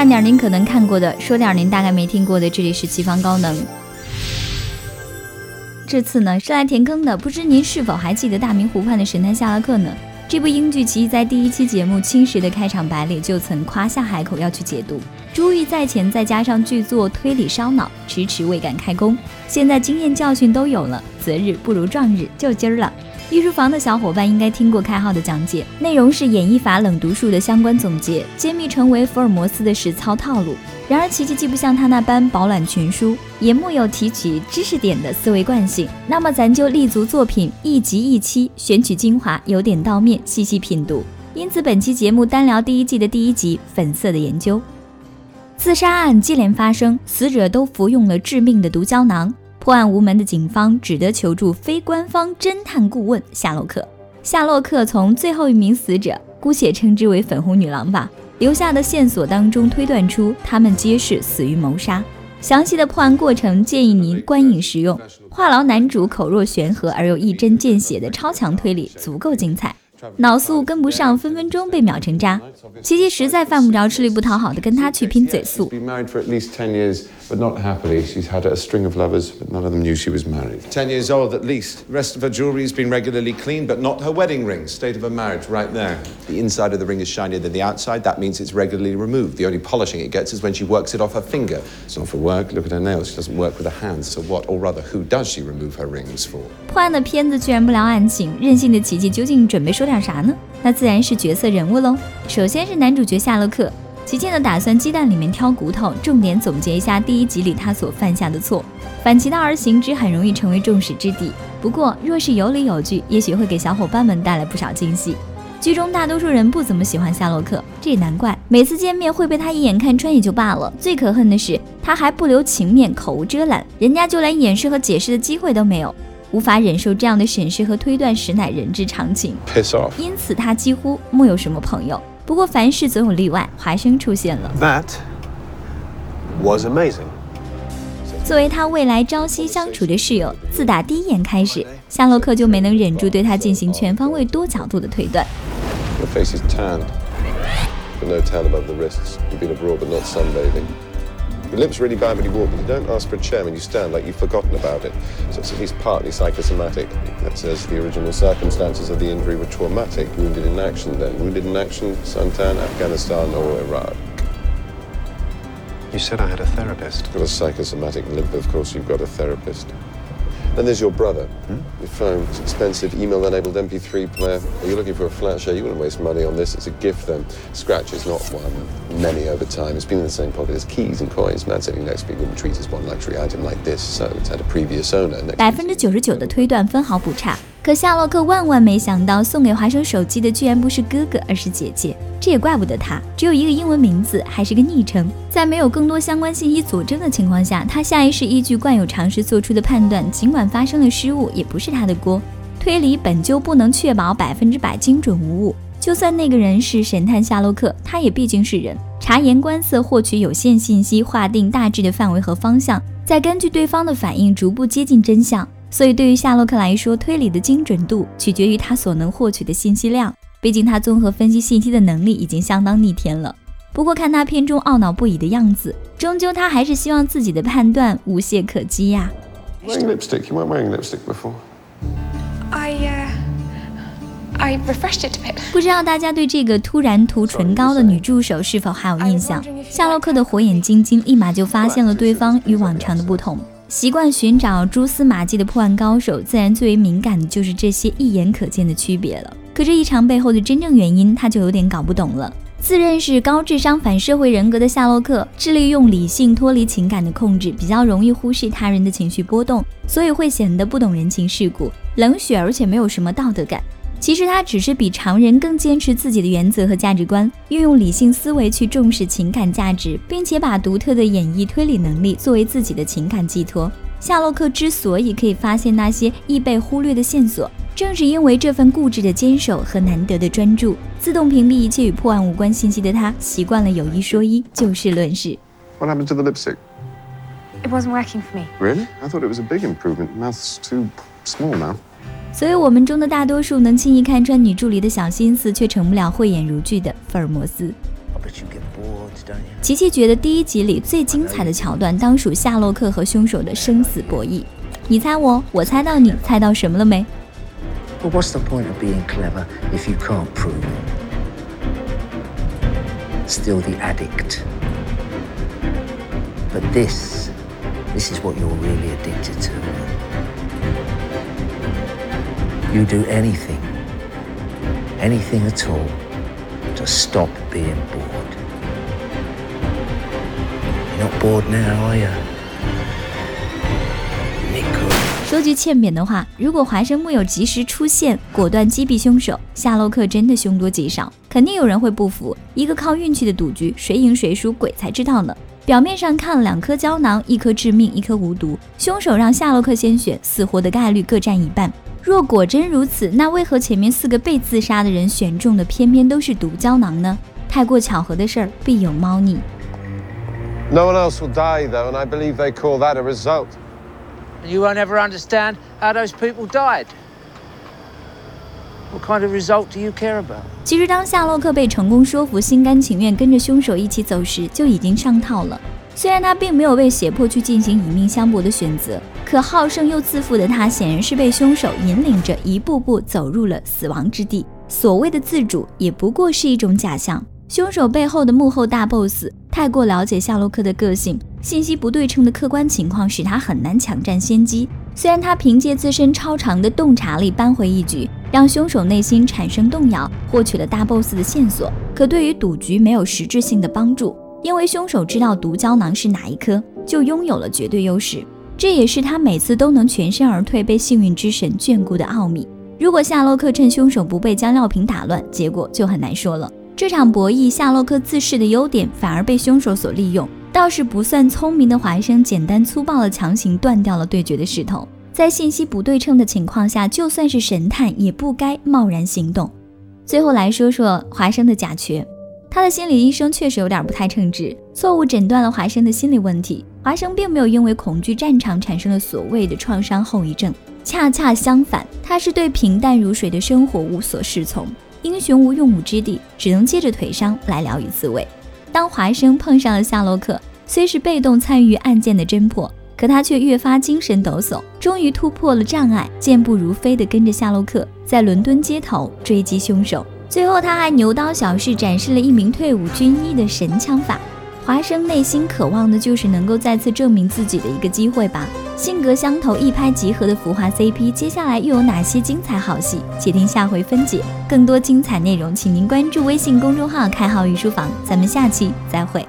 看点您可能看过的，说点您大概没听过的。这里是奇方高能。这次呢是来填坑的，不知您是否还记得大明湖畔的神探夏洛克呢？这部英剧其实在第一期节目《青石》的开场白里就曾夸下海口要去解读，珠玉在前，再加上剧作推理烧脑，迟迟未敢开工。现在经验教训都有了，择日不如撞日，就今儿了。御书房的小伙伴应该听过开号的讲解，内容是演绎法冷读术的相关总结，揭秘成为福尔摩斯的实操套路。然而奇奇既不像他那般饱览群书，也木有提取知识点的思维惯性。那么咱就立足作品一集一期，选取精华，由点到面，细细品读。因此本期节目单聊第一季的第一集《粉色的研究》。自杀案接连发生，死者都服用了致命的毒胶囊。破案无门的警方只得求助非官方侦探顾问夏洛克。夏洛克从最后一名死者，姑且称之为粉红女郎吧，留下的线索当中推断出他们皆是死于谋杀。详细的破案过程建议您观影实用。话痨男主口若悬河而又一针见血的超强推理足够精彩。脑速跟不上，分分钟被秒成渣。琪琪实在犯不着吃力不讨好的跟他去拼嘴速。but not happily. She's had a string of lovers, but none of them knew she was married. Ten years old at least. The rest of her jewelry's been regularly cleaned, but not her wedding ring. State of her marriage, right there. The inside of the ring is shinier than the outside. That means it's regularly removed. The only polishing it gets is when she works it off her finger. It's not for work. Look at her nails. She doesn't work with her hands. So what, or rather, who does she remove her rings for? 破案的片子居然不聊案情，任性的琪琪究竟准备说点啥呢？那自然是角色人物喽。首先是男主角夏洛克，齐健的打算鸡蛋里面挑骨头，重点总结一下第一集里他所犯下的错，反其道而行之，很容易成为众矢之的。不过若是有理有据，也许会给小伙伴们带来不少惊喜。剧中大多数人不怎么喜欢夏洛克，这也难怪，每次见面会被他一眼看穿也就罢了，最可恨的是他还不留情面，口无遮拦，人家就连掩饰和解释的机会都没有，无法忍受这样的审视和推断，实乃人之常情。因此他几乎木有什么朋友。不过凡事总有例外，华生出现了。That was amazing。作为他未来朝夕相处的室友，自打第一眼开始，夏洛克就没能忍住对他进行全方位、多角度的推断。Your face is but no tan above the wrists. You've been abroad, but not sunbathing. Your lips really bad when you walk, but you don't ask for a chair when you stand, like you've forgotten about it. So it's at least partly psychosomatic. That says the original circumstances of the injury were traumatic. Wounded in action, then. Wounded in action, Santan, Afghanistan, or Iraq. You said I had a therapist. Got a psychosomatic limp, of course you've got a therapist. Then there's your brother. Hmm? Your phone. It's expensive. Email-enabled MP3 player. Are you looking for a flat share? You wouldn't waste money on this. It's a gift, then. Scratch is not one. Many over time. It's been in the same pocket as keys and coins. Man sitting next to me wouldn't treat as one luxury item like this. So it's had a previous owner. 百分之九十九的推断分毫不差。 可夏洛克万万没想到，送给华生手机的居然不是哥哥，而是姐姐。这也怪不得他，只有一个英文名字，还是个昵称。在没有更多相关信息佐证的情况下，他下意识依据惯有常识做出的判断，尽管发生了失误，也不是他的锅。推理本就不能确保百分之百精准无误，就算那个人是神探夏洛克，他也毕竟是人，察言观色，获取有限信息，划定大致的范围和方向，再根据对方的反应逐步接近真相。所以，对于夏洛克来说，推理的精准度取决于他所能获取的信息量。毕竟，他综合分析信息的能力已经相当逆天了。不过，看他片中懊恼不已的样子，终究他还是希望自己的判断无懈可击呀。Wearing lipstick? You weren't wearing lipstick before. I uh, I refreshed it a bit. 不知道大家对这个突然涂唇膏的女助手是否还有印象？夏洛克的火眼金睛立马就发现了对方与往常的不同。习惯寻找蛛丝马迹的破案高手，自然最为敏感的就是这些一眼可见的区别了。可这一场背后的真正原因，他就有点搞不懂了。自认是高智商反社会人格的夏洛克，致力用理性脱离情感的控制，比较容易忽视他人的情绪波动，所以会显得不懂人情世故、冷血，而且没有什么道德感。其实他只是比常人更坚持自己的原则和价值观，运用理性思维去重视情感价值，并且把独特的演绎推理能力作为自己的情感寄托。夏洛克之所以可以发现那些易被忽略的线索，正是因为这份固执的坚守和难得的专注。自动屏蔽一切与破案无关信息的他，习惯了有一说一，就事论事。What happened to the lipstick? It wasn't working for me. Really? I thought it was a big improvement. Mouth's too small now. 所以，我们中的大多数能轻易看穿女助理的小心思，却成不了慧眼如炬的福尔摩斯。琪琪觉得第一集里最精彩的桥段当属夏洛克和凶手的生死博弈。你猜我，我猜到你，猜到什么了没 You do anything, anything at all, to stop being bored. You're not bored now, are you? 说句欠扁的话，如果华生木有及时出现，果断击毙凶手，夏洛克真的凶多吉少，肯定有人会不服。一个靠运气的赌局，谁赢谁输，鬼才知道呢。表面上看，两颗胶囊，一颗致命，一颗无毒，凶手让夏洛克先选，死活的概率各占一半。若果真如此，那为何前面四个被自杀的人选中的偏偏都是毒胶囊呢？太过巧合的事儿必有猫腻。No one else will die though, and I believe they call that a result. You won't ever understand how those people died. What kind of result do you care about? 其实，当夏洛克被成功说服，心甘情愿跟着凶手一起走时，就已经上套了。虽然他并没有被胁迫去进行以命相搏的选择，可好胜又自负的他，显然是被凶手引领着一步步走入了死亡之地。所谓的自主，也不过是一种假象。凶手背后的幕后大 boss 太过了解夏洛克的个性，信息不对称的客观情况使他很难抢占先机。虽然他凭借自身超长的洞察力扳回一局，让凶手内心产生动摇，获取了大 boss 的线索，可对于赌局没有实质性的帮助。因为凶手知道毒胶囊是哪一颗，就拥有了绝对优势。这也是他每次都能全身而退，被幸运之神眷顾的奥秘。如果夏洛克趁凶手不备将药瓶打乱，结果就很难说了。这场博弈，夏洛克自恃的优点反而被凶手所利用。倒是不算聪明的华生，简单粗暴的强行断掉了对决的势头。在信息不对称的情况下，就算是神探也不该贸然行动。最后来说说华生的假瘸，他的心理医生确实有点不太称职，错误诊断了华生的心理问题。华生并没有因为恐惧战场产生了所谓的创伤后遗症，恰恰相反，他是对平淡如水的生活无所适从。英雄无用武之地，只能借着腿伤来疗愈自慰。当华生碰上了夏洛克，虽是被动参与案件的侦破，可他却越发精神抖擞，终于突破了障碍，健步如飞地跟着夏洛克在伦敦街头追击凶手。最后，他还牛刀小试，展示了一名退伍军医的神枪法。华生内心渴望的就是能够再次证明自己的一个机会吧。性格相投、一拍即合的浮华 CP，接下来又有哪些精彩好戏？且听下回分解。更多精彩内容，请您关注微信公众号“开号御书房”。咱们下期再会。